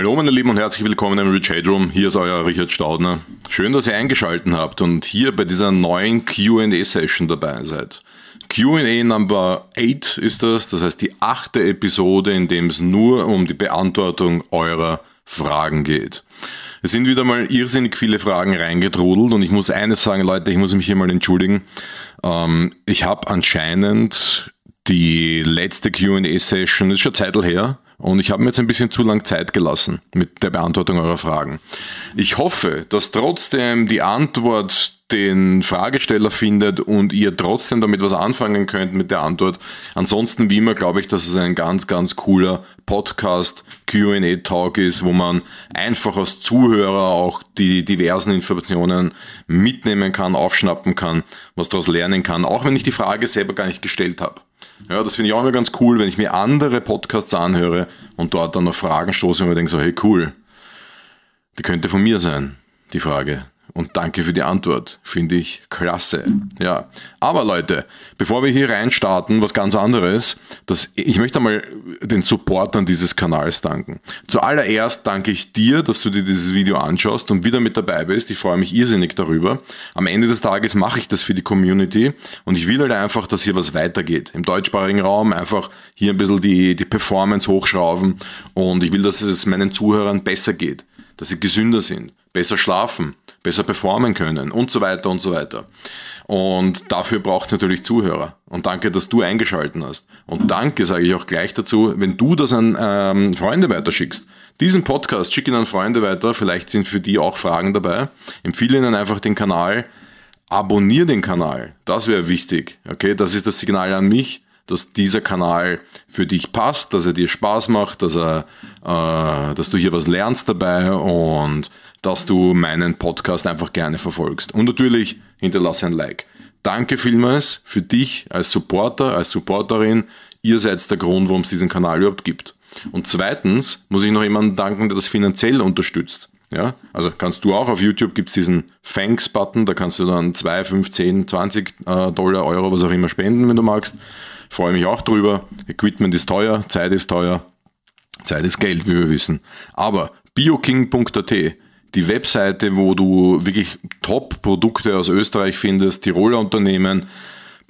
Hallo meine Lieben und herzlich willkommen im Rich Headroom. Hier ist euer Richard Staudner. Schön, dass ihr eingeschaltet habt und hier bei dieser neuen Q&A-Session dabei seid. Q&A Number 8 ist das, das heißt die achte Episode, in dem es nur um die Beantwortung eurer Fragen geht. Es sind wieder mal irrsinnig viele Fragen reingetrudelt und ich muss eines sagen, Leute, ich muss mich hier mal entschuldigen. Ähm, ich habe anscheinend die letzte Q&A-Session, ist schon Zeit her, und ich habe mir jetzt ein bisschen zu lang Zeit gelassen mit der Beantwortung eurer Fragen. Ich hoffe, dass trotzdem die Antwort den Fragesteller findet und ihr trotzdem damit was anfangen könnt mit der Antwort. Ansonsten, wie immer, glaube ich, dass es ein ganz, ganz cooler Podcast QA-Talk ist, wo man einfach als Zuhörer auch die diversen Informationen mitnehmen kann, aufschnappen kann, was daraus lernen kann, auch wenn ich die Frage selber gar nicht gestellt habe. Ja, das finde ich auch immer ganz cool, wenn ich mir andere Podcasts anhöre und dort dann auf Fragen stoße und mir denke so, hey cool, die könnte von mir sein, die Frage. Und danke für die Antwort. Finde ich klasse. Ja. Aber Leute, bevor wir hier reinstarten, was ganz anderes, das, ich möchte einmal den Supportern dieses Kanals danken. Zuallererst danke ich dir, dass du dir dieses Video anschaust und wieder mit dabei bist. Ich freue mich irrsinnig darüber. Am Ende des Tages mache ich das für die Community und ich will halt einfach, dass hier was weitergeht. Im deutschsprachigen Raum einfach hier ein bisschen die, die Performance hochschrauben und ich will, dass es meinen Zuhörern besser geht, dass sie gesünder sind, besser schlafen, besser performen können und so weiter und so weiter. Und dafür braucht es natürlich Zuhörer. Und danke, dass du eingeschalten hast. Und danke, sage ich auch gleich dazu, wenn du das an ähm, Freunde weiterschickst. Diesen Podcast schick ihn an Freunde weiter. Vielleicht sind für die auch Fragen dabei. Empfehle ihnen einfach den Kanal. Abonnier den Kanal. Das wäre wichtig. Okay, das ist das Signal an mich dass dieser Kanal für dich passt, dass er dir Spaß macht, dass, er, äh, dass du hier was lernst dabei und dass du meinen Podcast einfach gerne verfolgst. Und natürlich hinterlasse ein Like. Danke vielmals für dich als Supporter, als Supporterin. Ihr seid der Grund, warum es diesen Kanal überhaupt gibt. Und zweitens muss ich noch jemanden danken, der das finanziell unterstützt. Ja, also kannst du auch auf YouTube gibt es diesen Thanks-Button, da kannst du dann 2, 5, 10, 20 äh, Dollar, Euro, was auch immer spenden, wenn du magst. Freue mich auch drüber. Equipment ist teuer, Zeit ist teuer. Zeit ist Geld, wie wir wissen. Aber bioking.at, die Webseite, wo du wirklich Top-Produkte aus Österreich findest, Tiroler Unternehmen,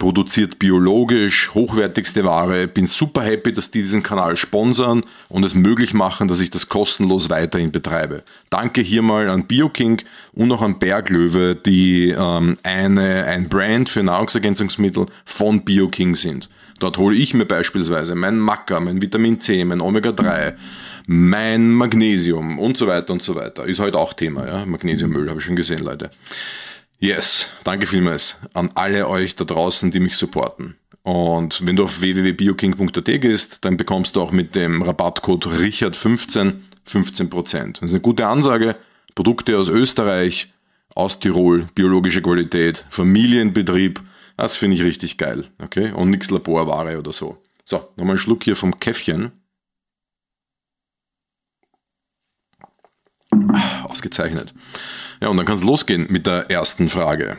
produziert biologisch, hochwertigste Ware. Bin super happy, dass die diesen Kanal sponsern und es möglich machen, dass ich das kostenlos weiterhin betreibe. Danke hier mal an BioKing und auch an Berglöwe, die ähm, eine, ein Brand für Nahrungsergänzungsmittel von BioKing sind. Dort hole ich mir beispielsweise mein Maca, mein Vitamin C, mein Omega-3, mein Magnesium und so weiter und so weiter. Ist heute auch Thema, ja. Magnesiummüll, habe ich schon gesehen, Leute. Yes, danke vielmals an alle euch da draußen, die mich supporten. Und wenn du auf www.bioking.at gehst, dann bekommst du auch mit dem Rabattcode Richard15 15%. Das ist eine gute Ansage. Produkte aus Österreich, aus Tirol, biologische Qualität, Familienbetrieb. Das finde ich richtig geil. Okay? Und nichts Laborware oder so. So, nochmal einen Schluck hier vom Käffchen. Ausgezeichnet. Ja, und dann kann es losgehen mit der ersten Frage.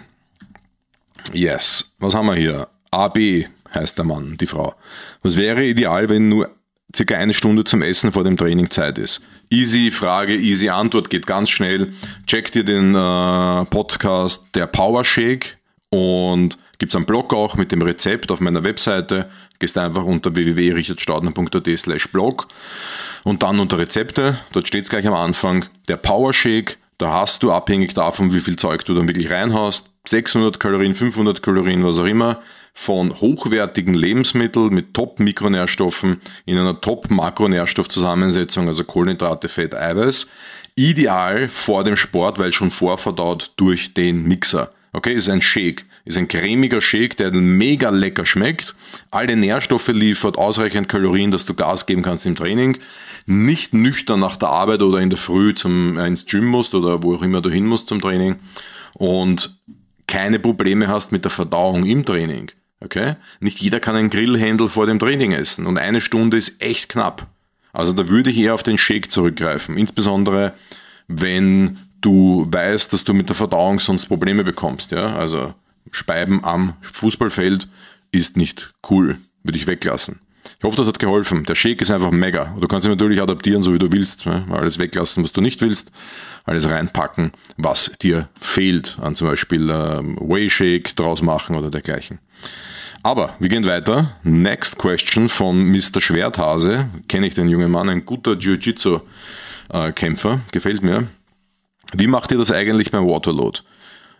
Yes, was haben wir hier? AB heißt der Mann, die Frau. Was wäre ideal, wenn nur circa eine Stunde zum Essen vor dem Training Zeit ist? Easy Frage, easy Antwort, geht ganz schnell. Check dir den äh, Podcast Der Power Shake und gibt es einen Blog auch mit dem Rezept auf meiner Webseite. Gehst einfach unter www.richardstaudner.at slash blog und dann unter Rezepte. Dort steht es gleich am Anfang. Der Power Shake da hast du abhängig davon, wie viel Zeug du dann wirklich reinhaust, 600 Kalorien, 500 Kalorien, was auch immer, von hochwertigen Lebensmitteln mit Top-Mikronährstoffen in einer Top-Makronährstoffzusammensetzung, also Kohlenhydrate, Fett, Eiweiß. Ideal vor dem Sport, weil schon vorverdaut durch den Mixer. Okay, ist ein Shake. Ist ein cremiger Shake, der mega lecker schmeckt, alle Nährstoffe liefert, ausreichend Kalorien, dass du Gas geben kannst im Training nicht nüchtern nach der Arbeit oder in der Früh zum, äh, ins Gym musst oder wo auch immer du hin musst zum Training und keine Probleme hast mit der Verdauung im Training. Okay? Nicht jeder kann einen Grillhändel vor dem Training essen und eine Stunde ist echt knapp. Also da würde ich eher auf den Shake zurückgreifen. Insbesondere wenn du weißt, dass du mit der Verdauung sonst Probleme bekommst. Ja? Also Speiben am Fußballfeld ist nicht cool, würde ich weglassen. Ich hoffe, das hat geholfen. Der Shake ist einfach mega. Du kannst ihn natürlich adaptieren, so wie du willst. Ne? Alles weglassen, was du nicht willst. Alles reinpacken, was dir fehlt. An zum Beispiel ähm, Whey Shake draus machen oder dergleichen. Aber wir gehen weiter. Next question von Mr. Schwerthase. Kenne ich den jungen Mann, ein guter Jiu-Jitsu-Kämpfer. Gefällt mir. Wie macht ihr das eigentlich beim Waterload?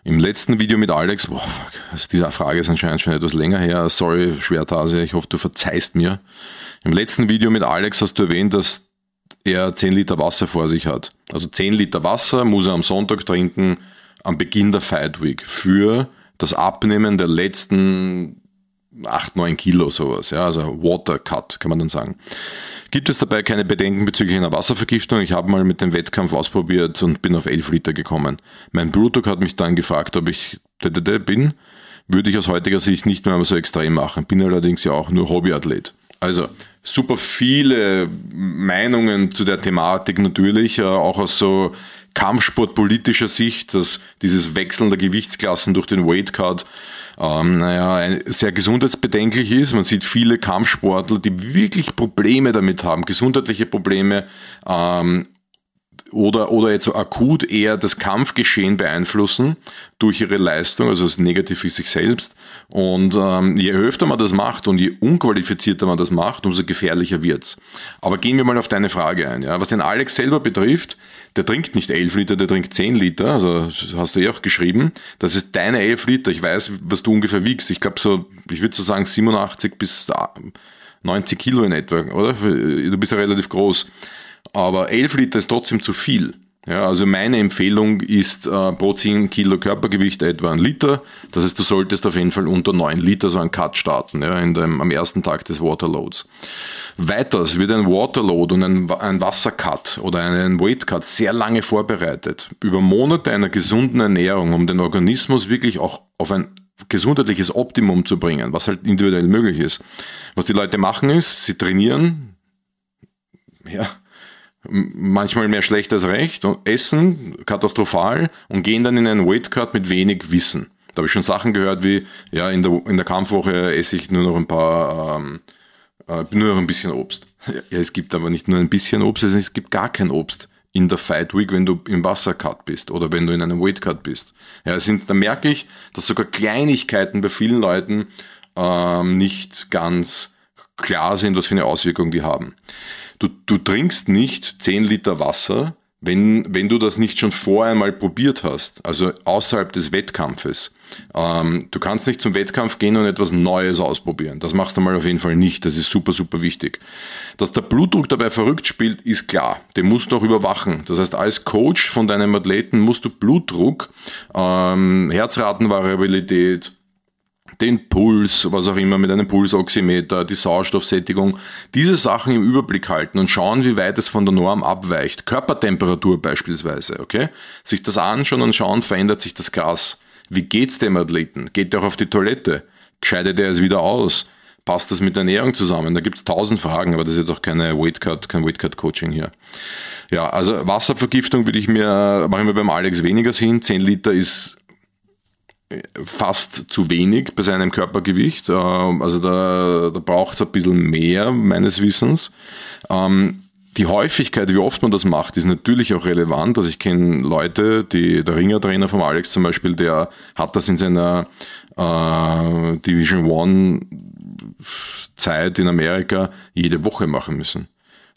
Im letzten Video mit Alex, boah, fuck, also diese Frage ist anscheinend schon etwas länger her. Sorry, Schwerthase, ich hoffe, du verzeihst mir. Im letzten Video mit Alex hast du erwähnt, dass er 10 Liter Wasser vor sich hat. Also 10 Liter Wasser muss er am Sonntag trinken, am Beginn der Fight Week, für das Abnehmen der letzten 8, 9 Kilo sowas, ja, also Water Cut, kann man dann sagen. Gibt es dabei keine Bedenken bezüglich einer Wasservergiftung? Ich habe mal mit dem Wettkampf ausprobiert und bin auf 11 Liter gekommen. Mein Blutdruck hat mich dann gefragt, ob ich bin. Würde ich aus heutiger Sicht nicht mehr so extrem machen. Bin allerdings ja auch nur Hobbyathlet. Also super viele Meinungen zu der Thematik natürlich, äh, auch aus so kampfsportpolitischer Sicht, dass dieses Wechseln der Gewichtsklassen durch den Weightcut ähm, naja, sehr gesundheitsbedenklich ist. Man sieht viele Kampfsportler, die wirklich Probleme damit haben, gesundheitliche Probleme ähm, oder, oder jetzt so akut eher das Kampfgeschehen beeinflussen durch ihre Leistung, also das negativ für sich selbst. Und ähm, je öfter man das macht und je unqualifizierter man das macht, umso gefährlicher wird's. Aber gehen wir mal auf deine Frage ein. Ja? Was den Alex selber betrifft, der trinkt nicht 11 Liter, der trinkt 10 Liter, also hast du ja auch geschrieben. Das ist deine 11 Liter. Ich weiß, was du ungefähr wiegst. Ich glaube so, ich würde so sagen 87 bis 90 Kilo in etwa, oder? Du bist ja relativ groß. Aber 11 Liter ist trotzdem zu viel. Ja, also meine Empfehlung ist äh, pro 10 Kilo Körpergewicht etwa ein Liter. Das heißt, du solltest auf jeden Fall unter 9 Liter so einen Cut starten, ja, dem, am ersten Tag des Waterloads. Weiters wird ein Waterload und ein, ein Wassercut oder ein Weightcut sehr lange vorbereitet. Über Monate einer gesunden Ernährung, um den Organismus wirklich auch auf ein gesundheitliches Optimum zu bringen, was halt individuell möglich ist. Was die Leute machen ist, sie trainieren, ja, manchmal mehr schlecht als recht und essen katastrophal und gehen dann in einen Weightcut mit wenig Wissen. Da habe ich schon Sachen gehört wie, ja, in der, in der Kampfwoche esse ich nur noch ein paar, ähm, äh, nur noch ein bisschen Obst. Ja, es gibt aber nicht nur ein bisschen Obst, es gibt gar kein Obst in der Fight Week, wenn du im Wassercut bist oder wenn du in einem Weightcut bist. Ja, sind, da merke ich, dass sogar Kleinigkeiten bei vielen Leuten ähm, nicht ganz klar sind, was für eine Auswirkung die haben. Du, du trinkst nicht 10 Liter Wasser, wenn, wenn du das nicht schon vorher mal probiert hast, also außerhalb des Wettkampfes. Ähm, du kannst nicht zum Wettkampf gehen und etwas Neues ausprobieren. Das machst du mal auf jeden Fall nicht. Das ist super, super wichtig. Dass der Blutdruck dabei verrückt spielt, ist klar. Den musst du auch überwachen. Das heißt, als Coach von deinem Athleten musst du Blutdruck, ähm, Herzratenvariabilität, den Puls, was auch immer mit einem Pulsoximeter, die Sauerstoffsättigung, diese Sachen im Überblick halten und schauen, wie weit es von der Norm abweicht. Körpertemperatur beispielsweise, okay? Sich das anschauen und schauen, verändert sich das krass. Wie geht's dem Athleten? Geht der auf die Toilette? Scheidet er es wieder aus? Passt das mit der Ernährung zusammen? Da gibt's tausend Fragen, aber das ist jetzt auch keine Weightcut, kein Weightcut-Coaching hier. Ja, also Wasservergiftung würde ich mir, mache ich mir beim Alex weniger Sinn. 10 Liter ist fast zu wenig bei seinem Körpergewicht. Ähm, also da, da braucht es ein bisschen mehr, meines Wissens. Ähm, die Häufigkeit, wie oft man das macht, ist natürlich auch relevant. Also ich kenne Leute, die, der Ringertrainer von Alex zum Beispiel, der hat das in seiner äh, Division One Zeit in Amerika jede Woche machen müssen.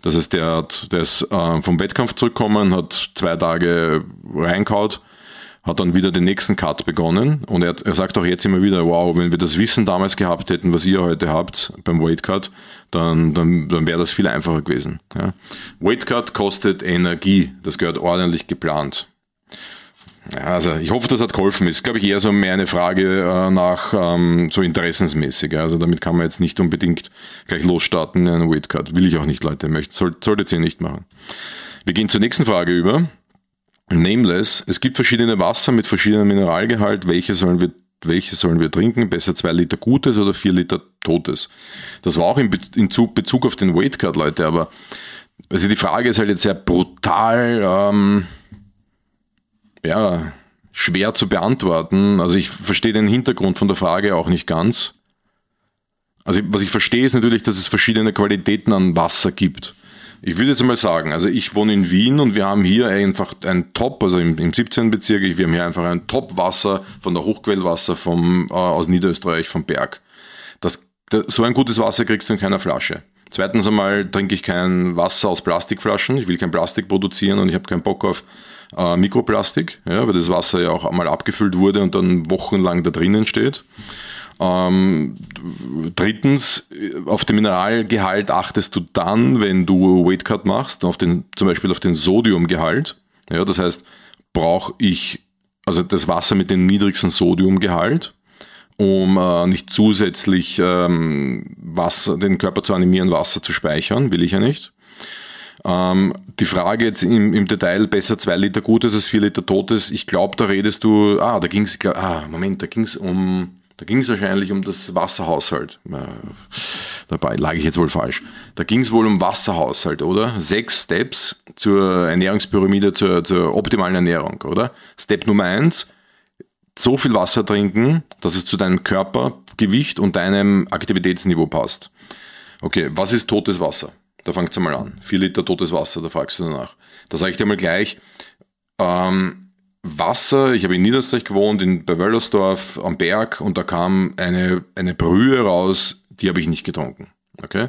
Das heißt, der, hat, der ist äh, vom Wettkampf zurückgekommen, hat zwei Tage reinkaut, hat dann wieder den nächsten Cut begonnen und er, er, sagt auch jetzt immer wieder, wow, wenn wir das Wissen damals gehabt hätten, was ihr heute habt beim Weight Cut, dann, dann, dann wäre das viel einfacher gewesen. Ja. Weight Cut kostet Energie, das gehört ordentlich geplant. Also ich hoffe, das hat geholfen. Ist, glaube ich, eher so mehr eine Frage äh, nach ähm, so interessensmäßig. Also damit kann man jetzt nicht unbedingt gleich losstarten in einen Weight Cut. Will ich auch nicht, Leute. Möchte, soll, solltet ihr nicht machen. Wir gehen zur nächsten Frage über. Nameless, es gibt verschiedene Wasser mit verschiedenem Mineralgehalt. Welche sollen wir, welche sollen wir trinken? Besser zwei Liter Gutes oder vier Liter Totes? Das war auch in Bezug auf den Weightcut, Leute, aber also die Frage ist halt jetzt sehr brutal, ähm, ja, schwer zu beantworten. Also ich verstehe den Hintergrund von der Frage auch nicht ganz. Also was ich verstehe ist natürlich, dass es verschiedene Qualitäten an Wasser gibt. Ich würde jetzt mal sagen, also ich wohne in Wien und wir haben hier einfach ein Top, also im, im 17. Bezirk, wir haben hier einfach ein Top-Wasser von der Hochquellwasser vom, äh, aus Niederösterreich vom Berg. Das, das, so ein gutes Wasser kriegst du in keiner Flasche. Zweitens einmal trinke ich kein Wasser aus Plastikflaschen. Ich will kein Plastik produzieren und ich habe keinen Bock auf äh, Mikroplastik, ja, weil das Wasser ja auch einmal abgefüllt wurde und dann wochenlang da drinnen steht. Ähm, drittens, auf den Mineralgehalt achtest du dann, wenn du Weightcut machst, auf den, zum Beispiel auf den Sodiumgehalt. Ja, das heißt, brauche ich also das Wasser mit dem niedrigsten Sodiumgehalt, um äh, nicht zusätzlich ähm, Wasser, den Körper zu animieren, Wasser zu speichern, will ich ja nicht. Ähm, die Frage jetzt im, im, Detail, besser zwei Liter Gutes als vier Liter Totes, ich glaube, da redest du, ah, da ging es, ah, Moment, da ging es um da ging es wahrscheinlich um das Wasserhaushalt. Dabei lag ich jetzt wohl falsch. Da ging es wohl um Wasserhaushalt, oder? Sechs Steps zur Ernährungspyramide, zur, zur optimalen Ernährung, oder? Step Nummer eins, so viel Wasser trinken, dass es zu deinem Körpergewicht und deinem Aktivitätsniveau passt. Okay, was ist totes Wasser? Da fängt es einmal an. Vier Liter totes Wasser, da fragst du danach. Da sage ich dir mal gleich, ähm, Wasser, ich habe in Niederösterreich gewohnt, in, bei Wöllersdorf am Berg und da kam eine, eine Brühe raus, die habe ich nicht getrunken. Okay?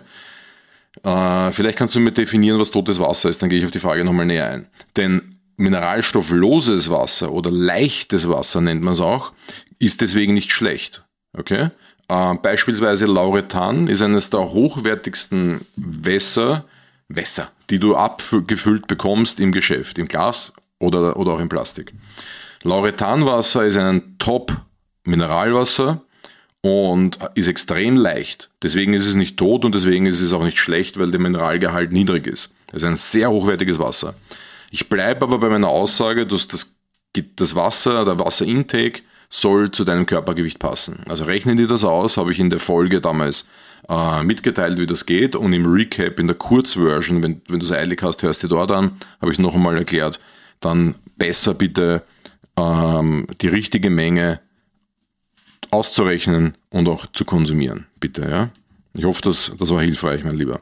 Äh, vielleicht kannst du mir definieren, was totes Wasser ist, dann gehe ich auf die Frage nochmal näher ein. Denn mineralstoffloses Wasser oder leichtes Wasser nennt man es auch, ist deswegen nicht schlecht. Okay? Äh, beispielsweise Lauretan ist eines der hochwertigsten Wässer, Wässer, die du abgefüllt bekommst im Geschäft, im Glas oder, oder auch in Plastik. Lauretanwasser ist ein Top-Mineralwasser und ist extrem leicht. Deswegen ist es nicht tot und deswegen ist es auch nicht schlecht, weil der Mineralgehalt niedrig ist. Es ist ein sehr hochwertiges Wasser. Ich bleibe aber bei meiner Aussage, dass das, das Wasser, der Wasserintake soll zu deinem Körpergewicht passen. Also rechnen die das aus, habe ich in der Folge damals äh, mitgeteilt, wie das geht und im Recap in der Kurzversion, wenn, wenn du es eilig hast, hörst du dort an, habe ich es noch einmal erklärt, dann besser bitte ähm, die richtige Menge auszurechnen und auch zu konsumieren. Bitte, ja. Ich hoffe, das, das war hilfreich, mein Lieber.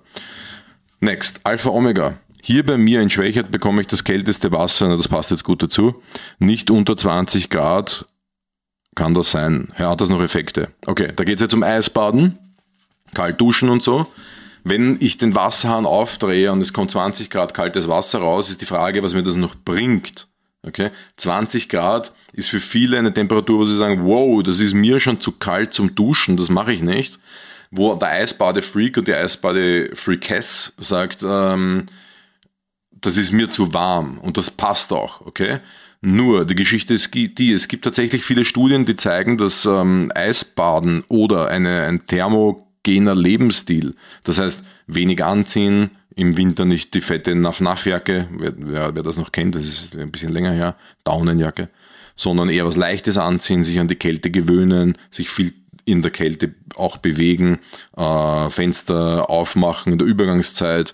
Next, Alpha Omega. Hier bei mir in Schwächert bekomme ich das kälteste Wasser, das passt jetzt gut dazu. Nicht unter 20 Grad kann das sein. Hat das noch Effekte? Okay, da geht es jetzt um Eisbaden, kalt duschen und so. Wenn ich den Wasserhahn aufdrehe und es kommt 20 Grad kaltes Wasser raus, ist die Frage, was mir das noch bringt. Okay? 20 Grad ist für viele eine Temperatur, wo sie sagen, wow, das ist mir schon zu kalt zum Duschen, das mache ich nicht. Wo der Eisbade-Freak und die Eisbade-Freakess sagt, ähm, das ist mir zu warm und das passt auch, okay? Nur, die Geschichte ist die, es gibt tatsächlich viele Studien, die zeigen, dass ähm, Eisbaden oder eine, ein Thermo gener Lebensstil. Das heißt, wenig anziehen, im Winter nicht die fette Naf-Naf-Jacke, wer, wer, wer, das noch kennt, das ist ein bisschen länger her, Daunenjacke, sondern eher was Leichtes anziehen, sich an die Kälte gewöhnen, sich viel in der Kälte auch bewegen, äh, Fenster aufmachen in der Übergangszeit,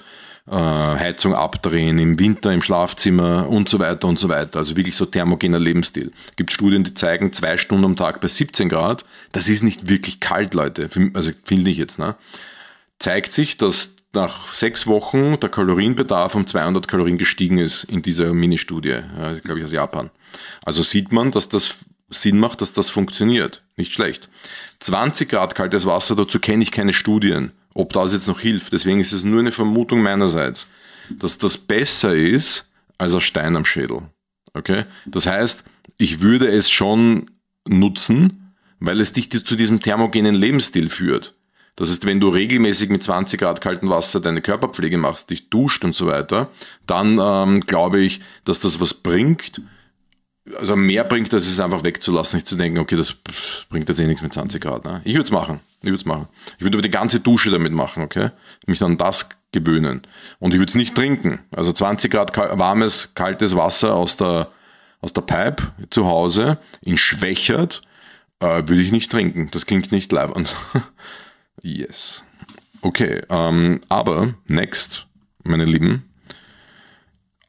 Heizung abdrehen im Winter im Schlafzimmer und so weiter und so weiter. Also wirklich so thermogener Lebensstil. Es gibt Studien, die zeigen, zwei Stunden am Tag bei 17 Grad, das ist nicht wirklich kalt, Leute. Also finde ich jetzt. Ne? Zeigt sich, dass nach sechs Wochen der Kalorienbedarf um 200 Kalorien gestiegen ist in dieser Mini-Studie, ja, glaube ich aus Japan. Also sieht man, dass das Sinn macht, dass das funktioniert. Nicht schlecht. 20 Grad kaltes Wasser, dazu kenne ich keine Studien ob das jetzt noch hilft. Deswegen ist es nur eine Vermutung meinerseits, dass das besser ist als ein Stein am Schädel. Okay? Das heißt, ich würde es schon nutzen, weil es dich zu diesem thermogenen Lebensstil führt. Das heißt, wenn du regelmäßig mit 20 Grad kaltem Wasser deine Körperpflege machst, dich duscht und so weiter, dann ähm, glaube ich, dass das was bringt, also mehr bringt, als es einfach wegzulassen, nicht zu denken, okay, das bringt jetzt eh nichts mit 20 Grad. Ne? Ich würde es machen. Ich würde es machen. Ich würde die ganze Dusche damit machen, okay? Mich an das gewöhnen. Und ich würde es nicht trinken. Also 20 Grad warmes, kaltes Wasser aus der, aus der Pipe zu Hause in Schwächert äh, würde ich nicht trinken. Das klingt nicht leibend. yes. Okay, ähm, aber next, meine Lieben,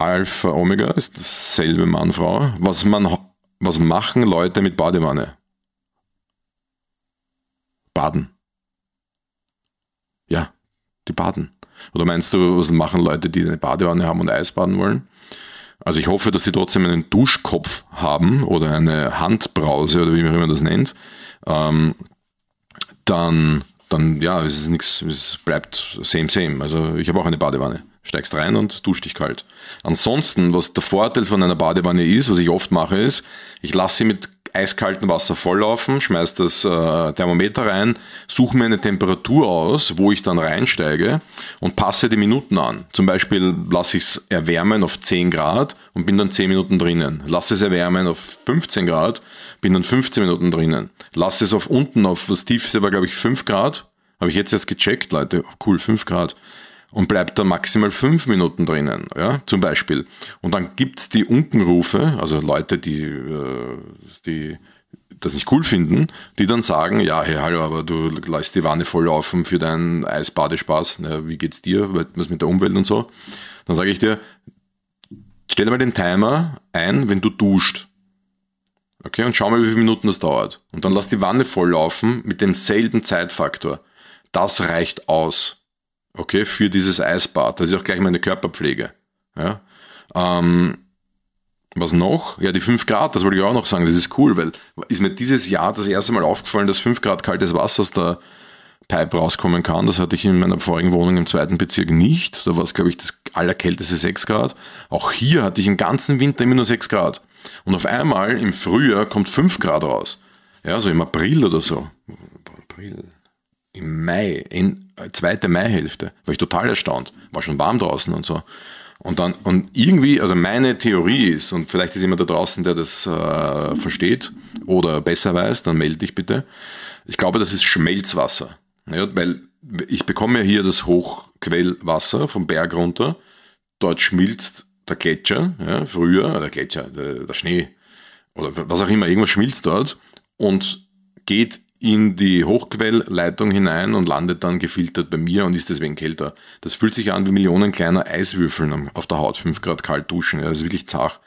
Alpha Omega ist dasselbe Mann, Frau. Was, man, was machen Leute mit Badewanne? Baden. die baden. Oder meinst du, was machen Leute, die eine Badewanne haben und Eisbaden wollen? Also ich hoffe, dass sie trotzdem einen Duschkopf haben oder eine Handbrause oder wie man immer das nennt. Ähm, dann, dann, ja, es ist nichts, es bleibt same, same. Also ich habe auch eine Badewanne. Steigst rein und duschst dich kalt. Ansonsten, was der Vorteil von einer Badewanne ist, was ich oft mache, ist, ich lasse sie mit eiskaltem Wasser volllaufen, schmeiß das äh, Thermometer rein, suche mir eine Temperatur aus, wo ich dann reinsteige und passe die Minuten an. Zum Beispiel lasse ich es erwärmen auf 10 Grad und bin dann 10 Minuten drinnen. Lasse es erwärmen auf 15 Grad, bin dann 15 Minuten drinnen. Lasse es auf unten auf, was tief ist, glaube ich 5 Grad. Habe ich jetzt erst gecheckt, Leute. Cool, 5 Grad und bleibt da maximal fünf Minuten drinnen, ja, zum Beispiel. Und dann gibt's die Unkenrufe, also Leute, die, äh, die das nicht cool finden, die dann sagen, ja, hey, hallo, aber du lässt die Wanne voll laufen für deinen Eisbadespaß, Na, wie geht's dir, was mit der Umwelt und so. Dann sage ich dir, stell mal den Timer ein, wenn du duscht. Okay, und schau mal, wie viele Minuten das dauert. Und dann lass die Wanne voll laufen mit demselben Zeitfaktor. Das reicht aus okay, für dieses Eisbad. Das ist auch gleich meine Körperpflege. Ja. Ähm, was noch? Ja, die 5 Grad, das wollte ich auch noch sagen, das ist cool, weil ist mir dieses Jahr das erste Mal aufgefallen, dass 5 Grad kaltes Wasser aus der Pipe rauskommen kann. Das hatte ich in meiner vorigen Wohnung im zweiten Bezirk nicht. Da war es, glaube ich, das allerkälteste 6 Grad. Auch hier hatte ich im ganzen Winter immer nur 6 Grad. Und auf einmal im Frühjahr kommt 5 Grad raus. Ja, so im April oder so. April. Im Mai, in zweite Maihälfte. War ich total erstaunt. War schon warm draußen und so. Und dann, und irgendwie, also meine Theorie ist, und vielleicht ist jemand da draußen, der das äh, versteht oder besser weiß, dann melde dich bitte. Ich glaube, das ist Schmelzwasser. Ja, weil ich bekomme ja hier das Hochquellwasser vom Berg runter. Dort schmilzt der Gletscher, ja, früher, der Gletscher, der, der Schnee oder was auch immer, irgendwas schmilzt dort und geht in die Hochquellleitung hinein und landet dann gefiltert bei mir und ist deswegen kälter. Das fühlt sich an wie Millionen kleiner Eiswürfeln auf der Haut, 5 Grad kalt duschen. Ja, das ist wirklich zart.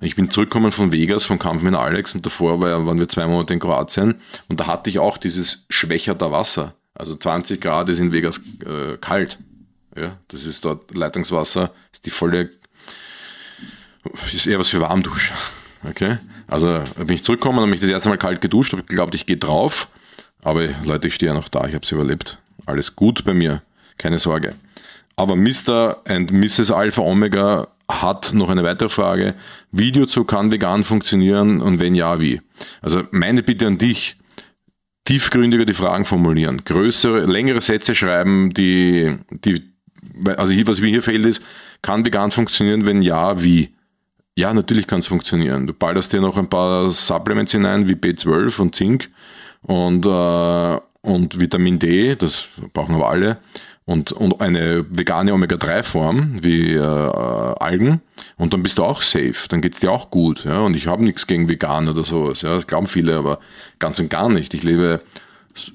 Ich bin zurückgekommen von Vegas, vom Kampf mit Alex und davor waren wir zwei Monate in Kroatien und da hatte ich auch dieses schwächerte Wasser. Also 20 Grad ist in Vegas äh, kalt. Ja, das ist dort Leitungswasser, ist die volle, ist eher was für Warmduscher. Okay? Also bin ich zurückgekommen, habe mich das erste Mal kalt geduscht, habe geglaubt, ich gehe drauf. Aber Leute, ich stehe ja noch da, ich habe es überlebt. Alles gut bei mir, keine Sorge. Aber Mr. and Mrs. Alpha Omega hat noch eine weitere Frage. Video zu kann vegan funktionieren und wenn ja, wie? Also meine Bitte an dich, tiefgründiger die Fragen formulieren, größere, längere Sätze schreiben, die, die also hier, was mir hier fehlt ist, kann vegan funktionieren, wenn ja, wie? Ja, natürlich kann es funktionieren. Du ballerst dir noch ein paar Supplements hinein, wie B12 und Zink und, äh, und Vitamin D, das brauchen aber alle. Und, und eine vegane Omega-3-Form wie äh, Algen und dann bist du auch safe, dann geht es dir auch gut. Ja? Und ich habe nichts gegen vegan oder sowas, ja? das glauben viele, aber ganz und gar nicht. Ich lebe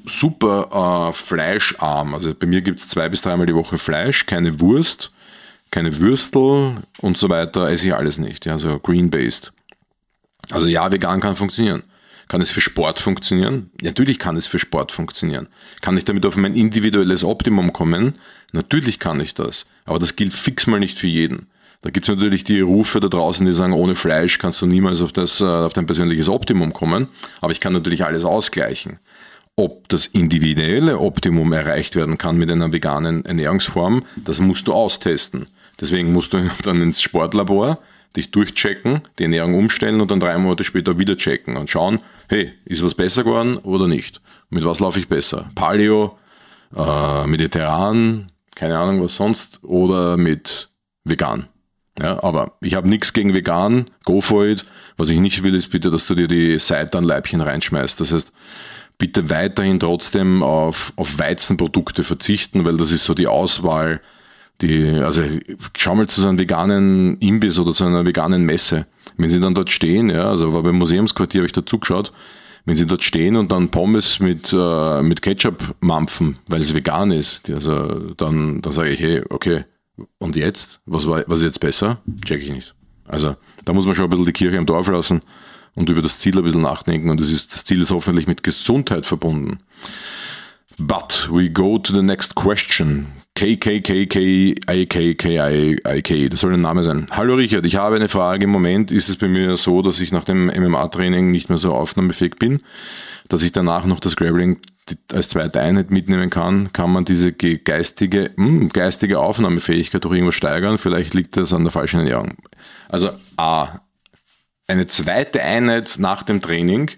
super äh, fleischarm. Also bei mir gibt es zwei bis dreimal die Woche Fleisch, keine Wurst, keine Würstel und so weiter, esse ich alles nicht. Ja, also green-based. Also ja, vegan kann funktionieren. Kann es für Sport funktionieren? Natürlich kann es für Sport funktionieren. Kann ich damit auf mein individuelles Optimum kommen? Natürlich kann ich das. Aber das gilt fix mal nicht für jeden. Da gibt es natürlich die Rufe da draußen, die sagen, ohne Fleisch kannst du niemals auf, das, äh, auf dein persönliches Optimum kommen. Aber ich kann natürlich alles ausgleichen. Ob das individuelle Optimum erreicht werden kann mit einer veganen Ernährungsform, das musst du austesten. Deswegen musst du dann ins Sportlabor dich durchchecken, die Ernährung umstellen und dann drei Monate später wieder checken und schauen, hey, ist was besser geworden oder nicht? Mit was laufe ich besser? Paleo, äh, mediterran, keine Ahnung was sonst oder mit vegan. Ja, aber ich habe nichts gegen vegan, go for it. Was ich nicht will, ist bitte, dass du dir die Seitanleibchen reinschmeißt. Das heißt, bitte weiterhin trotzdem auf, auf Weizenprodukte verzichten, weil das ist so die Auswahl, die, also schau mal zu so einem veganen Imbiss oder zu einer veganen Messe. Wenn sie dann dort stehen, ja, also war beim Museumsquartier, habe ich da zugeschaut, wenn sie dort stehen und dann Pommes mit, äh, mit Ketchup mampfen, weil es vegan ist, also dann, dann sage ich, hey, okay, und jetzt? Was, war, was ist jetzt besser? Check ich nicht. Also da muss man schon ein bisschen die Kirche im Dorf lassen und über das Ziel ein bisschen nachdenken. Und das, ist, das Ziel ist hoffentlich mit Gesundheit verbunden. But we go to the next question. KKKKIKKIK, das soll ein Name sein. Hallo Richard, ich habe eine Frage. Im Moment ist es bei mir so, dass ich nach dem MMA-Training nicht mehr so aufnahmefähig bin, dass ich danach noch das Grappling als zweite Einheit mitnehmen kann, kann man diese geistige, mh, hm, geistige Aufnahmefähigkeit durch irgendwas steigern. Vielleicht liegt das an der falschen Ernährung. Also A, eine zweite Einheit nach dem Training,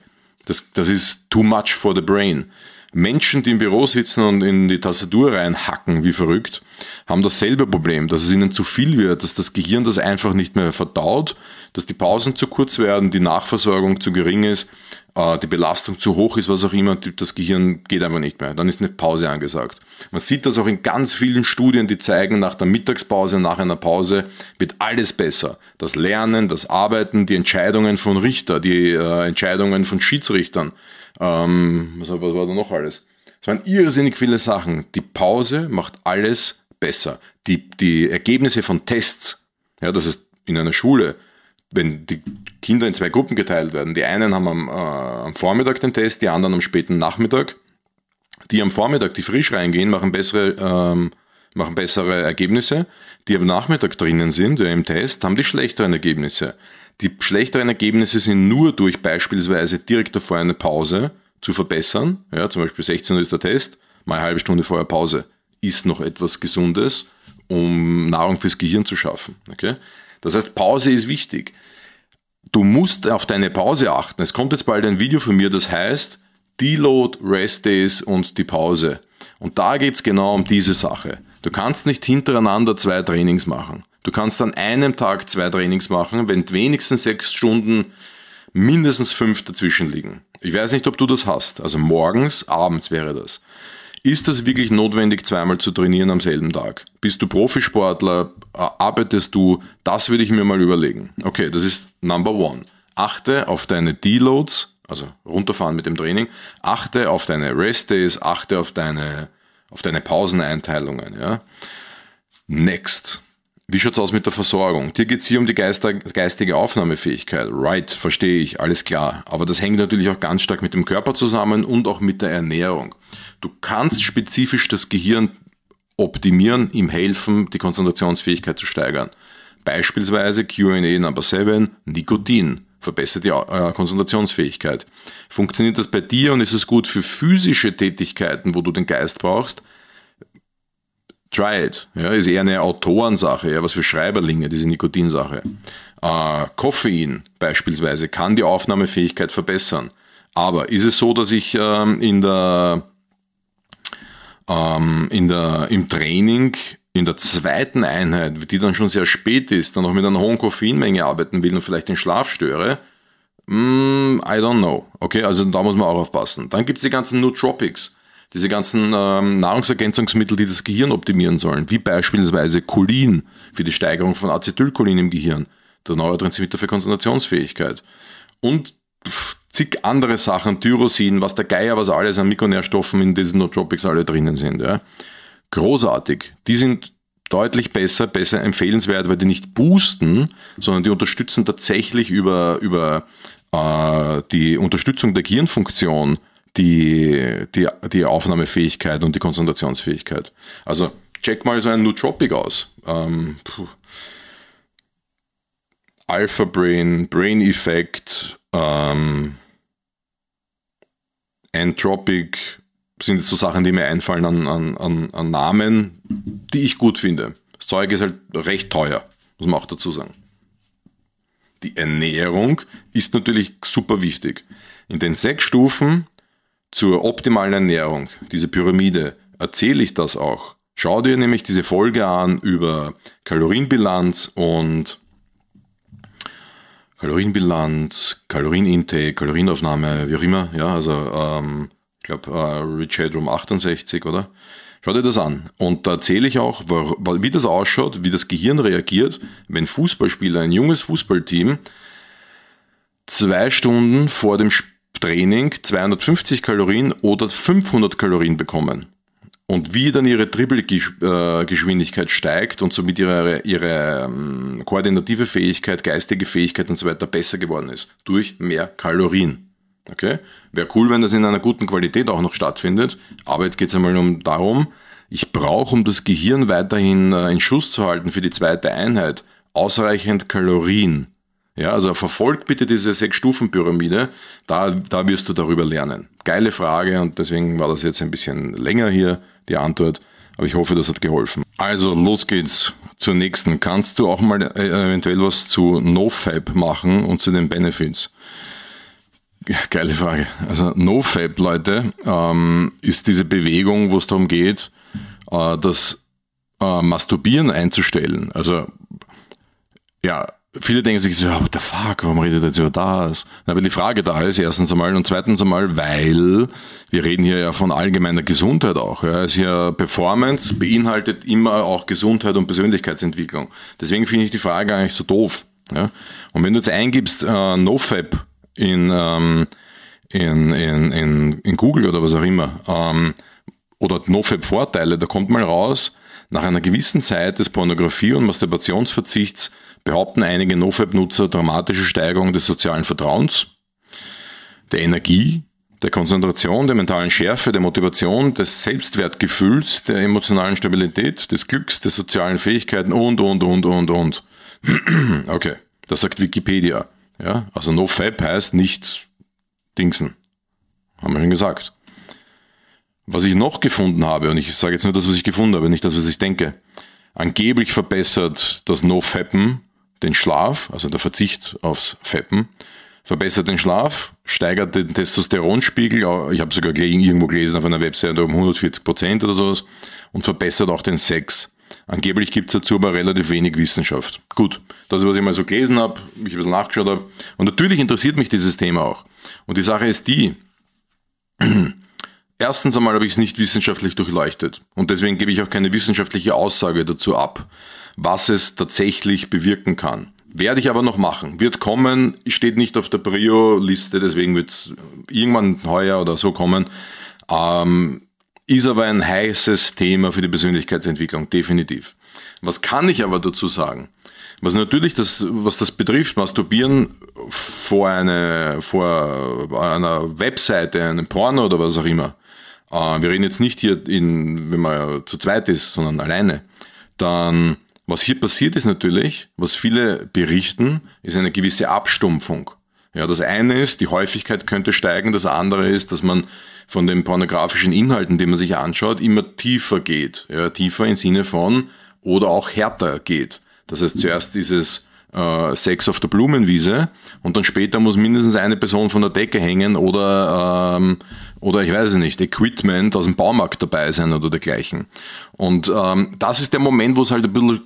das, das ist too much for the brain. Menschen, die im Büro sitzen und in die Tastatur reinhacken wie verrückt, haben dasselbe Problem, dass es ihnen zu viel wird, dass das Gehirn das einfach nicht mehr verdaut, dass die Pausen zu kurz werden, die Nachversorgung zu gering ist, äh, die Belastung zu hoch ist, was auch immer, das Gehirn geht einfach nicht mehr. Dann ist eine Pause angesagt. Man sieht das auch in ganz vielen Studien, die zeigen, nach der Mittagspause, nach einer Pause wird alles besser. Das Lernen, das Arbeiten, die Entscheidungen von Richter, die äh, Entscheidungen von Schiedsrichtern, ähm, was, was war da noch alles? Es waren irrsinnig viele Sachen. Die Pause macht alles besser. Die, die Ergebnisse von Tests, ja, das ist in einer Schule, wenn die Kinder in zwei Gruppen geteilt werden, die einen haben am, äh, am Vormittag den Test, die anderen am späten Nachmittag. Die am Vormittag, die frisch reingehen, machen bessere, ähm, machen bessere Ergebnisse. Die am Nachmittag drinnen sind, ja, im Test, haben die schlechteren Ergebnisse. Die schlechteren Ergebnisse sind nur durch beispielsweise direkt davor eine Pause zu verbessern. Ja, zum Beispiel 16 Uhr ist der Test, mal eine halbe Stunde vorher Pause. Ist noch etwas Gesundes, um Nahrung fürs Gehirn zu schaffen. Okay? Das heißt, Pause ist wichtig. Du musst auf deine Pause achten. Es kommt jetzt bald ein Video von mir, das heißt Deload, Rest Days und die Pause. Und da geht es genau um diese Sache. Du kannst nicht hintereinander zwei Trainings machen. Du kannst an einem Tag zwei Trainings machen, wenn wenigstens sechs Stunden, mindestens fünf dazwischen liegen. Ich weiß nicht, ob du das hast. Also morgens, abends wäre das. Ist das wirklich notwendig, zweimal zu trainieren am selben Tag? Bist du Profisportler? Arbeitest du? Das würde ich mir mal überlegen. Okay, das ist Number One. Achte auf deine Deloads, also runterfahren mit dem Training. Achte auf deine Rest Days, achte auf deine, auf deine Pauseneinteilungen. Ja? Next. Wie schaut's aus mit der Versorgung? Dir geht's hier um die geistige Aufnahmefähigkeit. Right, verstehe ich, alles klar. Aber das hängt natürlich auch ganz stark mit dem Körper zusammen und auch mit der Ernährung. Du kannst spezifisch das Gehirn optimieren, ihm helfen, die Konzentrationsfähigkeit zu steigern. Beispielsweise Q&A Number 7, Nikotin verbessert die äh, Konzentrationsfähigkeit. Funktioniert das bei dir und ist es gut für physische Tätigkeiten, wo du den Geist brauchst? Try it. Ja, ist eher eine Autorensache, ja, was für Schreiberlinge, diese Nikotinsache. Äh, Koffein beispielsweise kann die Aufnahmefähigkeit verbessern. Aber ist es so, dass ich ähm, in der, ähm, in der, im Training in der zweiten Einheit, die dann schon sehr spät ist, dann noch mit einer hohen Koffeinmenge arbeiten will und vielleicht den Schlaf störe? Mm, I don't know. Okay, also da muss man auch aufpassen. Dann gibt es die ganzen Nootropics diese ganzen ähm, Nahrungsergänzungsmittel, die das Gehirn optimieren sollen, wie beispielsweise Cholin für die Steigerung von Acetylcholin im Gehirn, der Neurotransmitter für Konzentrationsfähigkeit und zig andere Sachen, Tyrosin, was der Geier, was alles an Mikronährstoffen in diesen Nootropics alle drinnen sind. Ja. Großartig. Die sind deutlich besser, besser empfehlenswert, weil die nicht boosten, sondern die unterstützen tatsächlich über, über äh, die Unterstützung der Gehirnfunktion die, die, die Aufnahmefähigkeit und die Konzentrationsfähigkeit. Also check mal so ein Nootropic aus. Ähm, Alpha Brain, Brain Effect, ähm, Entropic sind jetzt so Sachen, die mir einfallen an, an, an, an Namen, die ich gut finde. Das Zeug ist halt recht teuer, muss man auch dazu sagen. Die Ernährung ist natürlich super wichtig. In den sechs Stufen zur optimalen Ernährung, diese Pyramide, erzähle ich das auch. Schau dir nämlich diese Folge an über Kalorienbilanz und Kalorienbilanz, Kalorienintake, Kalorienaufnahme, wie auch immer. Ja, also ähm, ich glaube äh, Rich Headroom 68, oder? Schau dir das an. Und da erzähle ich auch, wie das ausschaut, wie das Gehirn reagiert, wenn Fußballspieler, ein junges Fußballteam, zwei Stunden vor dem Spiel Training 250 Kalorien oder 500 Kalorien bekommen. Und wie dann ihre Dribbelgeschwindigkeit steigt und somit ihre, ihre ähm, koordinative Fähigkeit, geistige Fähigkeit und so weiter besser geworden ist. Durch mehr Kalorien. Okay? Wäre cool, wenn das in einer guten Qualität auch noch stattfindet. Aber jetzt geht es einmal um darum, Ich brauche, um das Gehirn weiterhin äh, in Schuss zu halten für die zweite Einheit, ausreichend Kalorien. Ja, also verfolgt bitte diese Sechs-Stufen-Pyramide, da, da wirst du darüber lernen. Geile Frage und deswegen war das jetzt ein bisschen länger hier, die Antwort, aber ich hoffe, das hat geholfen. Also, los geht's zur nächsten. Kannst du auch mal äh, eventuell was zu NoFab machen und zu den Benefits? Geile Frage. Also NoFab, Leute, ähm, ist diese Bewegung, wo es darum geht, äh, das äh, Masturbieren einzustellen. Also ja, viele denken sich so, what the fuck, warum redet er jetzt über das? Na, weil die Frage da ist, erstens einmal, und zweitens einmal, weil wir reden hier ja von allgemeiner Gesundheit auch. Ja. Also hier Performance beinhaltet immer auch Gesundheit und Persönlichkeitsentwicklung. Deswegen finde ich die Frage eigentlich so doof. Ja. Und wenn du jetzt eingibst äh, NoFap in, ähm, in, in, in, in Google oder was auch immer, ähm, oder NoFap-Vorteile, da kommt mal raus, nach einer gewissen Zeit des Pornografie- und Masturbationsverzichts behaupten einige NoFap-Nutzer dramatische Steigerung des sozialen Vertrauens, der Energie, der Konzentration, der mentalen Schärfe, der Motivation, des Selbstwertgefühls, der emotionalen Stabilität, des Glücks, der sozialen Fähigkeiten und, und, und, und, und. Okay, das sagt Wikipedia. Ja, also NoFap heißt nicht Dingsen. Haben wir schon gesagt. Was ich noch gefunden habe, und ich sage jetzt nur das, was ich gefunden habe, nicht das, was ich denke. Angeblich verbessert das No-Fappen den Schlaf, also der Verzicht aufs Feppen, verbessert den Schlaf, steigert den Testosteronspiegel, ich habe sogar irgendwo gelesen auf einer Webseite um 140 Prozent oder sowas, und verbessert auch den Sex. Angeblich gibt es dazu aber relativ wenig Wissenschaft. Gut, das ist, was ich mal so gelesen habe, mich ein bisschen nachgeschaut habe. Und natürlich interessiert mich dieses Thema auch. Und die Sache ist die, erstens einmal habe ich es nicht wissenschaftlich durchleuchtet. Und deswegen gebe ich auch keine wissenschaftliche Aussage dazu ab was es tatsächlich bewirken kann. Werde ich aber noch machen. Wird kommen, steht nicht auf der Prio-Liste, deswegen wird es irgendwann heuer oder so kommen. Ähm, ist aber ein heißes Thema für die Persönlichkeitsentwicklung, definitiv. Was kann ich aber dazu sagen? Was natürlich das, was das betrifft, Masturbieren vor, eine, vor einer Webseite, einem Porno oder was auch immer. Äh, wir reden jetzt nicht hier, in, wenn man zu zweit ist, sondern alleine. Dann was hier passiert ist natürlich, was viele berichten, ist eine gewisse Abstumpfung. Ja, das eine ist, die Häufigkeit könnte steigen, das andere ist, dass man von den pornografischen Inhalten, die man sich anschaut, immer tiefer geht. Ja, tiefer im Sinne von oder auch härter geht. Das heißt, zuerst dieses äh, Sex auf der Blumenwiese und dann später muss mindestens eine Person von der Decke hängen oder, ähm, oder ich weiß es nicht, Equipment aus dem Baumarkt dabei sein oder dergleichen. Und ähm, das ist der Moment, wo es halt ein bisschen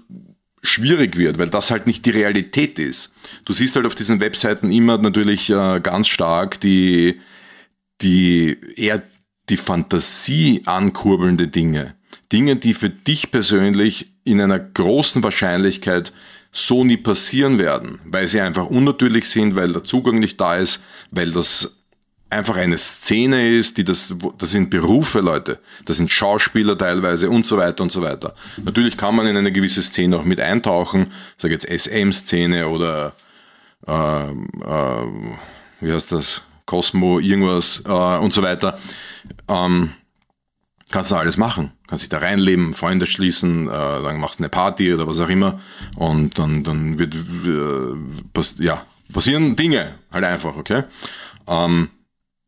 schwierig wird, weil das halt nicht die Realität ist. Du siehst halt auf diesen Webseiten immer natürlich äh, ganz stark die, die eher die Fantasie ankurbelnde Dinge. Dinge, die für dich persönlich in einer großen Wahrscheinlichkeit so nie passieren werden, weil sie einfach unnatürlich sind, weil der Zugang nicht da ist, weil das einfach eine Szene ist, die das, das sind Berufe, Leute, das sind Schauspieler teilweise und so weiter und so weiter. Natürlich kann man in eine gewisse Szene auch mit eintauchen, sage jetzt SM-Szene oder äh, äh, wie heißt das, Cosmo, irgendwas äh, und so weiter. Ähm, kannst du alles machen. Kannst dich da reinleben, Freunde schließen, äh, dann machst du eine Party oder was auch immer und dann, dann wird, äh, ja, passieren Dinge halt einfach, okay? Ähm,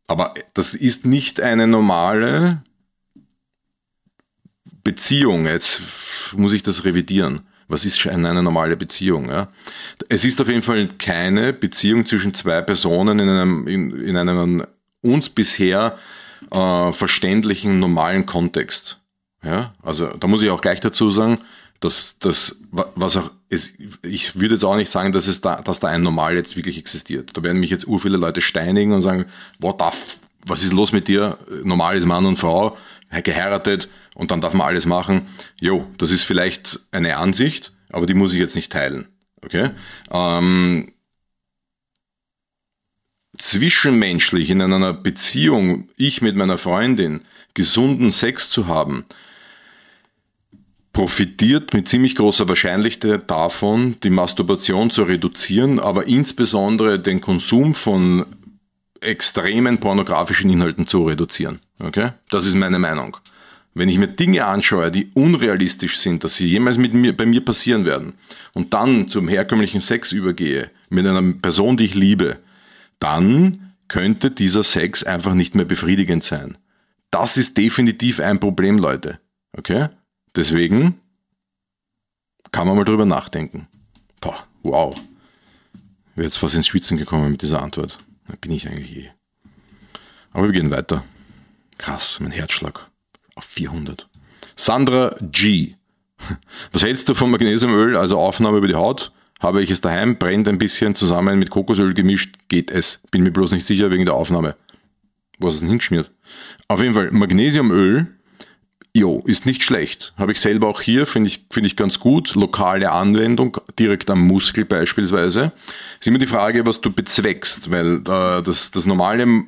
aber das ist nicht eine normale Beziehung. Jetzt muss ich das revidieren. Was ist eine normale Beziehung? Ja? Es ist auf jeden Fall keine Beziehung zwischen zwei Personen in einem, in, in einem uns bisher äh, verständlichen, normalen Kontext. Ja? Also da muss ich auch gleich dazu sagen, dass das, was auch ist, ich würde jetzt auch nicht sagen, dass es da, dass da ein Normal jetzt wirklich existiert. Da werden mich jetzt ur viele Leute steinigen und sagen, what the was ist los mit dir? Normal ist Mann und Frau, geheiratet und dann darf man alles machen. Jo, das ist vielleicht eine Ansicht, aber die muss ich jetzt nicht teilen. Okay? Ähm, zwischenmenschlich in einer Beziehung, ich mit meiner Freundin, gesunden Sex zu haben, profitiert mit ziemlich großer Wahrscheinlichkeit davon, die Masturbation zu reduzieren, aber insbesondere den Konsum von extremen pornografischen Inhalten zu reduzieren. Okay? Das ist meine Meinung. wenn ich mir Dinge anschaue, die unrealistisch sind, dass sie jemals mit mir, bei mir passieren werden, und dann zum herkömmlichen Sex übergehe, mit einer Person, die ich liebe, dann könnte dieser Sex einfach nicht mehr befriedigend sein. Das ist definitiv ein Problem, Leute. Okay? Deswegen kann man mal drüber nachdenken. Boah, wow. Bin jetzt fast ins Schwitzen gekommen mit dieser Antwort. Da bin ich eigentlich eh. Aber wir gehen weiter. Krass, mein Herzschlag auf 400. Sandra G. Was hältst du von Magnesiumöl, also Aufnahme über die Haut? Habe ich es daheim, brennt ein bisschen zusammen mit Kokosöl gemischt, geht es. Bin mir bloß nicht sicher wegen der Aufnahme. Was ist denn hingeschmiert? Auf jeden Fall, Magnesiumöl Jo, ist nicht schlecht. Habe ich selber auch hier, finde ich, finde ich ganz gut. Lokale Anwendung, direkt am Muskel beispielsweise. Ist immer die Frage, was du bezweckst, weil äh, das, das normale,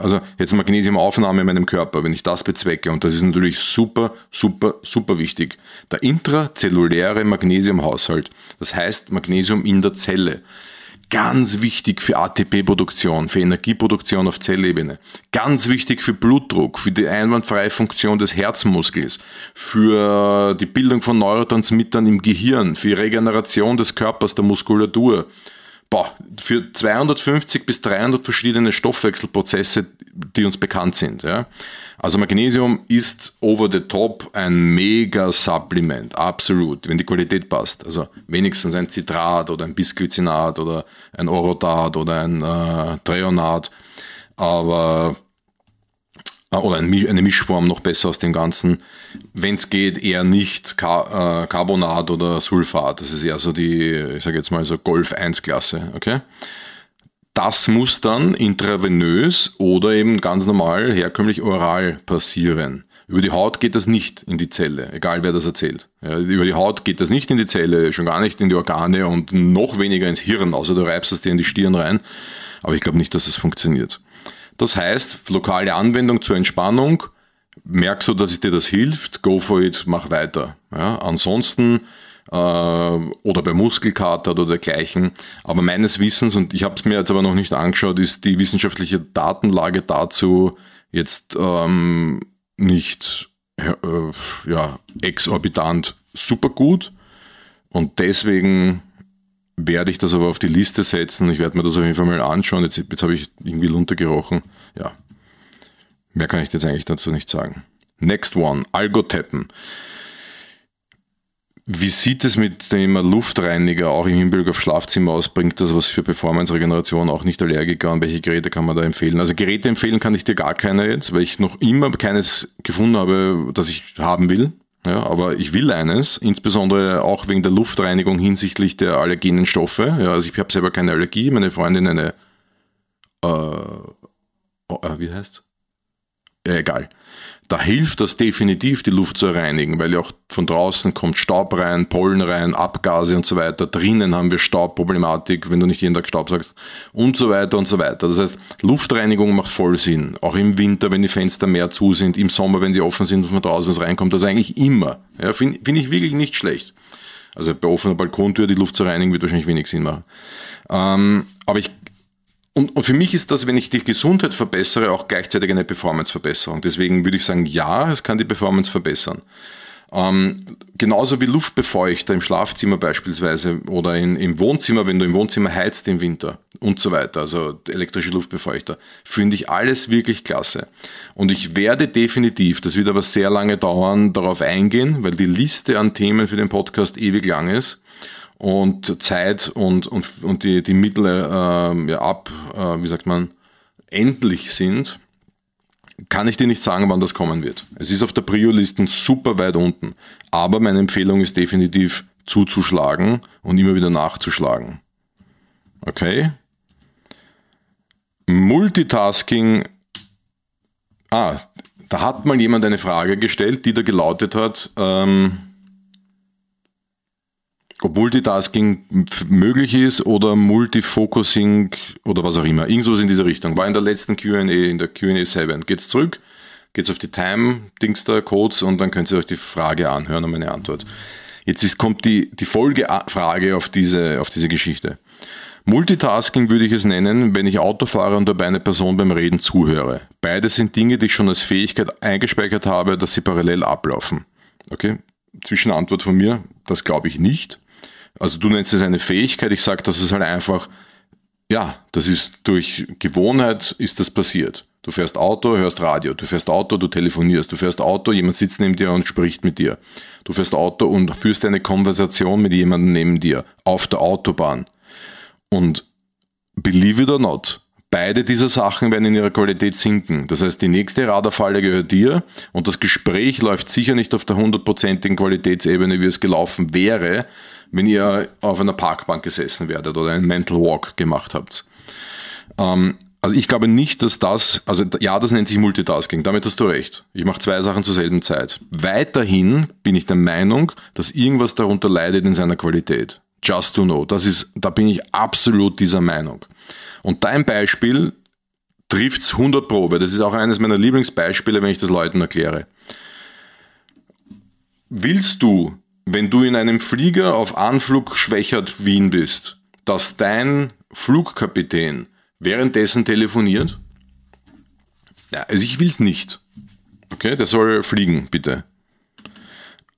also jetzt Magnesiumaufnahme in meinem Körper, wenn ich das bezwecke, und das ist natürlich super, super, super wichtig. Der intrazelluläre Magnesiumhaushalt, das heißt Magnesium in der Zelle. Ganz wichtig für ATP-Produktion, für Energieproduktion auf Zellebene. Ganz wichtig für Blutdruck, für die einwandfreie Funktion des Herzmuskels, für die Bildung von Neurotransmittern im Gehirn, für die Regeneration des Körpers, der Muskulatur. Boah, für 250 bis 300 verschiedene Stoffwechselprozesse, die uns bekannt sind. Ja. Also Magnesium ist over the top ein mega Supplement, absolut, wenn die Qualität passt. Also wenigstens ein Citrat oder ein Bisglycinat oder ein Orotat oder ein äh, Treonat, aber äh, oder eine Mischform noch besser aus dem Ganzen. Wenn es geht, eher nicht Car äh, Carbonat oder Sulfat. Das ist eher so die, ich sage jetzt mal so Golf 1 Klasse, okay? Das muss dann intravenös oder eben ganz normal, herkömmlich oral passieren. Über die Haut geht das nicht in die Zelle, egal wer das erzählt. Ja, über die Haut geht das nicht in die Zelle, schon gar nicht in die Organe und noch weniger ins Hirn, außer du reibst es dir in die Stirn rein. Aber ich glaube nicht, dass das funktioniert. Das heißt, lokale Anwendung zur Entspannung, merkst du, dass es dir das hilft, go for it, mach weiter. Ja, ansonsten oder bei Muskelkater oder dergleichen. Aber meines Wissens, und ich habe es mir jetzt aber noch nicht angeschaut, ist die wissenschaftliche Datenlage dazu jetzt ähm, nicht äh, ja, exorbitant super gut. Und deswegen werde ich das aber auf die Liste setzen. Ich werde mir das auf jeden Fall mal anschauen. Jetzt, jetzt habe ich irgendwie runtergerochen. Ja, mehr kann ich jetzt eigentlich dazu nicht sagen. Next one, Algoteppen. Wie sieht es mit dem Luftreiniger auch im Hinblick auf Schlafzimmer aus? Bringt das was für Performance-Regeneration auch nicht Allergiker und welche Geräte kann man da empfehlen? Also Geräte empfehlen kann ich dir gar keine jetzt, weil ich noch immer keines gefunden habe, das ich haben will. Ja, aber ich will eines, insbesondere auch wegen der Luftreinigung hinsichtlich der allergenen Stoffe. Ja, also ich habe selber keine Allergie, meine Freundin eine, äh, oh, äh, wie heißt? Ja, egal da hilft das definitiv, die Luft zu reinigen, weil ja auch von draußen kommt Staub rein, Pollen rein, Abgase und so weiter. Drinnen haben wir Staubproblematik, wenn du nicht jeden Tag Staub sagst und so weiter und so weiter. Das heißt, Luftreinigung macht voll Sinn. Auch im Winter, wenn die Fenster mehr zu sind, im Sommer, wenn sie offen sind und von draußen was reinkommt, das eigentlich immer. Ja, Finde find ich wirklich nicht schlecht. Also bei offener Balkontür die Luft zu reinigen, wird wahrscheinlich wenig Sinn machen. Ähm, aber ich und, und für mich ist das, wenn ich die Gesundheit verbessere, auch gleichzeitig eine Performance-Verbesserung. Deswegen würde ich sagen, ja, es kann die Performance verbessern. Ähm, genauso wie Luftbefeuchter im Schlafzimmer beispielsweise oder in, im Wohnzimmer, wenn du im Wohnzimmer heizt im Winter und so weiter, also elektrische Luftbefeuchter, finde ich alles wirklich klasse. Und ich werde definitiv, das wird aber sehr lange dauern, darauf eingehen, weil die Liste an Themen für den Podcast ewig lang ist und Zeit und, und, und die, die Mittel äh, ja, ab, äh, wie sagt man, endlich sind, kann ich dir nicht sagen, wann das kommen wird. Es ist auf der Prio-Listen super weit unten, aber meine Empfehlung ist definitiv zuzuschlagen und immer wieder nachzuschlagen. Okay? Multitasking. Ah, da hat mal jemand eine Frage gestellt, die da gelautet hat. Ähm, ob Multitasking möglich ist oder Multifocusing oder was auch immer. Irgendwas in dieser Richtung. War in der letzten QA, in der QA 7. Geht's zurück, geht's auf die Time-Dings da, Codes und dann könnt ihr euch die Frage anhören und meine Antwort. Jetzt ist, kommt die, die Folgefrage auf diese, auf diese Geschichte. Multitasking würde ich es nennen, wenn ich Auto fahre und dabei eine Person beim Reden zuhöre. Beide sind Dinge, die ich schon als Fähigkeit eingespeichert habe, dass sie parallel ablaufen. Okay? Zwischenantwort von mir, das glaube ich nicht. Also du nennst es eine Fähigkeit, ich sage, das ist halt einfach, ja, das ist durch Gewohnheit ist das passiert. Du fährst Auto, hörst Radio, du fährst Auto, du telefonierst, du fährst Auto, jemand sitzt neben dir und spricht mit dir. Du fährst Auto und führst eine Konversation mit jemandem neben dir auf der Autobahn. Und believe it or not, beide dieser Sachen werden in ihrer Qualität sinken. Das heißt, die nächste Radarfalle gehört dir und das Gespräch läuft sicher nicht auf der hundertprozentigen Qualitätsebene, wie es gelaufen wäre, wenn ihr auf einer Parkbank gesessen werdet oder einen Mental Walk gemacht habt. Ähm, also ich glaube nicht, dass das, also ja, das nennt sich Multitasking, damit hast du recht. Ich mache zwei Sachen zur selben Zeit. Weiterhin bin ich der Meinung, dass irgendwas darunter leidet in seiner Qualität. Just to know. Das ist, da bin ich absolut dieser Meinung. Und dein Beispiel trifft's 100 Pro, weil das ist auch eines meiner Lieblingsbeispiele, wenn ich das Leuten erkläre. Willst du, wenn du in einem Flieger auf Anflug schwächert Wien bist, dass dein Flugkapitän währenddessen telefoniert? Ja, also ich will's nicht. Okay, der soll fliegen, bitte.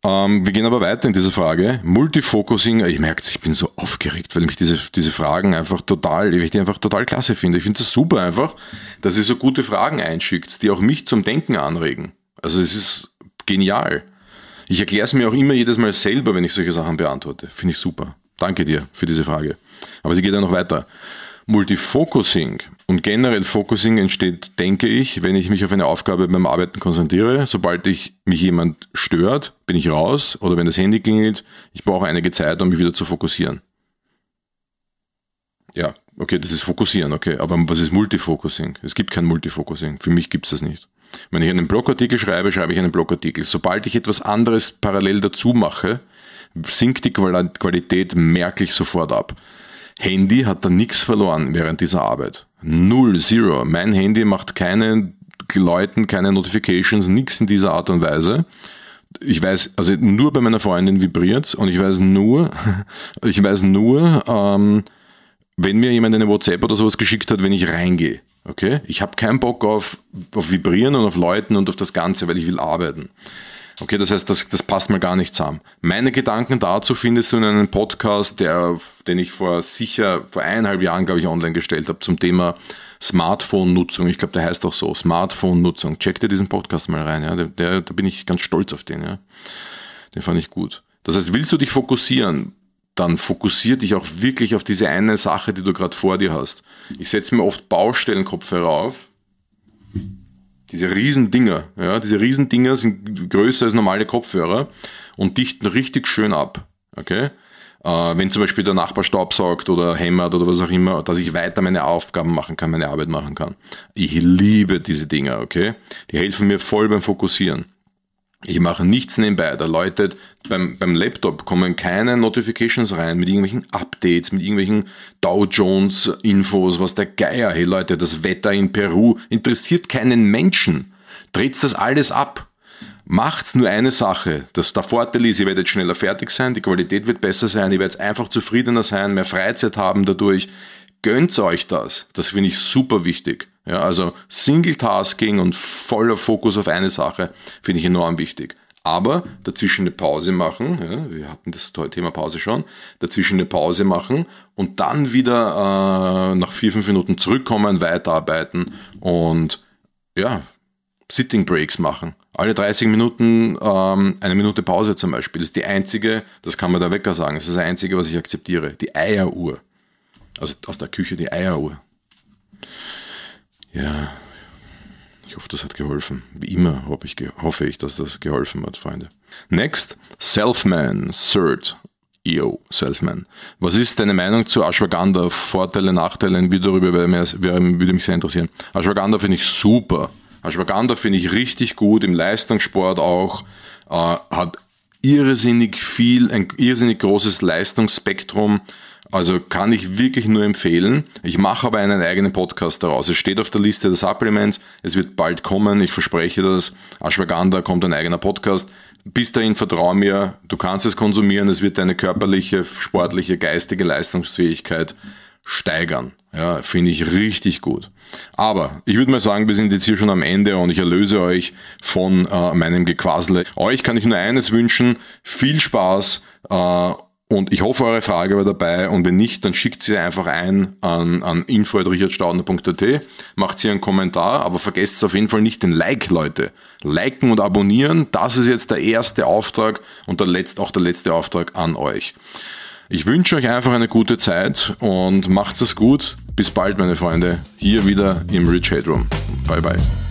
Ähm, wir gehen aber weiter in dieser Frage. Multifocusing, ich merke ich bin so aufgeregt, weil mich diese, diese Fragen einfach total, ich die einfach total klasse finde. Ich finde es super einfach, dass ihr so gute Fragen einschickt, die auch mich zum Denken anregen. Also es ist genial. Ich erkläre es mir auch immer jedes Mal selber, wenn ich solche Sachen beantworte. Finde ich super. Danke dir für diese Frage. Aber sie geht ja noch weiter. Multifocusing und generell Focusing entsteht, denke ich, wenn ich mich auf eine Aufgabe beim Arbeiten konzentriere. Sobald ich mich jemand stört, bin ich raus oder wenn das Handy klingelt, ich brauche einige Zeit, um mich wieder zu fokussieren. Ja, okay, das ist Fokussieren, okay. Aber was ist Multifocusing? Es gibt kein Multifocusing. Für mich gibt es das nicht. Wenn ich einen Blogartikel schreibe, schreibe ich einen Blogartikel. Sobald ich etwas anderes parallel dazu mache, sinkt die Qualität merklich sofort ab. Handy hat da nichts verloren während dieser Arbeit. Null, zero. Mein Handy macht keine Leuten, keine Notifications, nichts in dieser Art und Weise. Ich weiß, also nur bei meiner Freundin vibriert und ich weiß nur, ich weiß nur, ähm, wenn mir jemand eine WhatsApp oder sowas geschickt hat, wenn ich reingehe. Okay? Ich habe keinen Bock auf, auf Vibrieren und auf Leuten und auf das Ganze, weil ich will arbeiten. Okay, das heißt, das, das passt mal gar nicht zusammen. Meine Gedanken dazu findest du in einem Podcast, der, den ich vor sicher, vor eineinhalb Jahren, glaube ich, online gestellt habe, zum Thema Smartphone-Nutzung. Ich glaube, der heißt auch so, Smartphone-Nutzung. Check dir diesen Podcast mal rein, ja. Der, der, da bin ich ganz stolz auf den, ja. Den fand ich gut. Das heißt, willst du dich fokussieren, dann fokussier dich auch wirklich auf diese eine Sache, die du gerade vor dir hast. Ich setze mir oft Baustellenkopfhörer auf diese Riesendinger, ja, diese Riesendinger sind größer als normale Kopfhörer und dichten richtig schön ab. Okay? Äh, wenn zum Beispiel der Nachbar staubsaugt oder hämmert oder was auch immer, dass ich weiter meine Aufgaben machen kann, meine Arbeit machen kann. Ich liebe diese Dinger, okay? Die helfen mir voll beim Fokussieren. Ich mache nichts nebenbei. Da läutet beim, beim Laptop kommen keine Notifications rein mit irgendwelchen Updates, mit irgendwelchen Dow Jones Infos, was der Geier. Hey Leute, das Wetter in Peru interessiert keinen Menschen. Dreht das alles ab. Macht's nur eine Sache. Das, der Vorteil ist, ihr werdet schneller fertig sein, die Qualität wird besser sein, ihr werdet einfach zufriedener sein, mehr Freizeit haben dadurch. Gönnt euch das. Das finde ich super wichtig. Ja, also Single-Tasking und voller Fokus auf eine Sache finde ich enorm wichtig. Aber dazwischen eine Pause machen, ja, wir hatten das Thema Pause schon, dazwischen eine Pause machen und dann wieder äh, nach vier, fünf Minuten zurückkommen, weiterarbeiten und ja, Sitting Breaks machen. Alle 30 Minuten ähm, eine Minute Pause zum Beispiel. Das ist die einzige, das kann man der Wecker sagen, das ist das einzige, was ich akzeptiere. Die Eieruhr. Also aus der Küche die Eieruhr. Ja, ich hoffe, das hat geholfen. Wie immer hoffe ich, hoffe ich, dass das geholfen hat, Freunde. Next, Selfman, Cert. Yo, Selfman. Was ist deine Meinung zu Ashwagandha? Vorteile, Nachteile, wie darüber würde mich sehr interessieren. Ashwagandha finde ich super. Ashwagandha finde ich richtig gut, im Leistungssport auch. Äh, hat irrsinnig viel, ein irrsinnig großes Leistungsspektrum also kann ich wirklich nur empfehlen. Ich mache aber einen eigenen Podcast daraus. Es steht auf der Liste der Supplements. Es wird bald kommen. Ich verspreche das. Ashwagandha kommt ein eigener Podcast. Bis dahin vertraue mir. Du kannst es konsumieren. Es wird deine körperliche, sportliche, geistige Leistungsfähigkeit steigern. Ja, finde ich richtig gut. Aber ich würde mal sagen, wir sind jetzt hier schon am Ende und ich erlöse euch von äh, meinem Gequassele. Euch kann ich nur eines wünschen, viel Spaß äh, und ich hoffe, eure Frage war dabei und wenn nicht, dann schickt sie einfach ein an, an info.richardstaudner.at, macht sie einen Kommentar, aber vergesst auf jeden Fall nicht den Like, Leute. Liken und abonnieren, das ist jetzt der erste Auftrag und der letzte, auch der letzte Auftrag an euch. Ich wünsche euch einfach eine gute Zeit und macht es gut. Bis bald, meine Freunde. Hier wieder im Rich Headroom. Bye bye.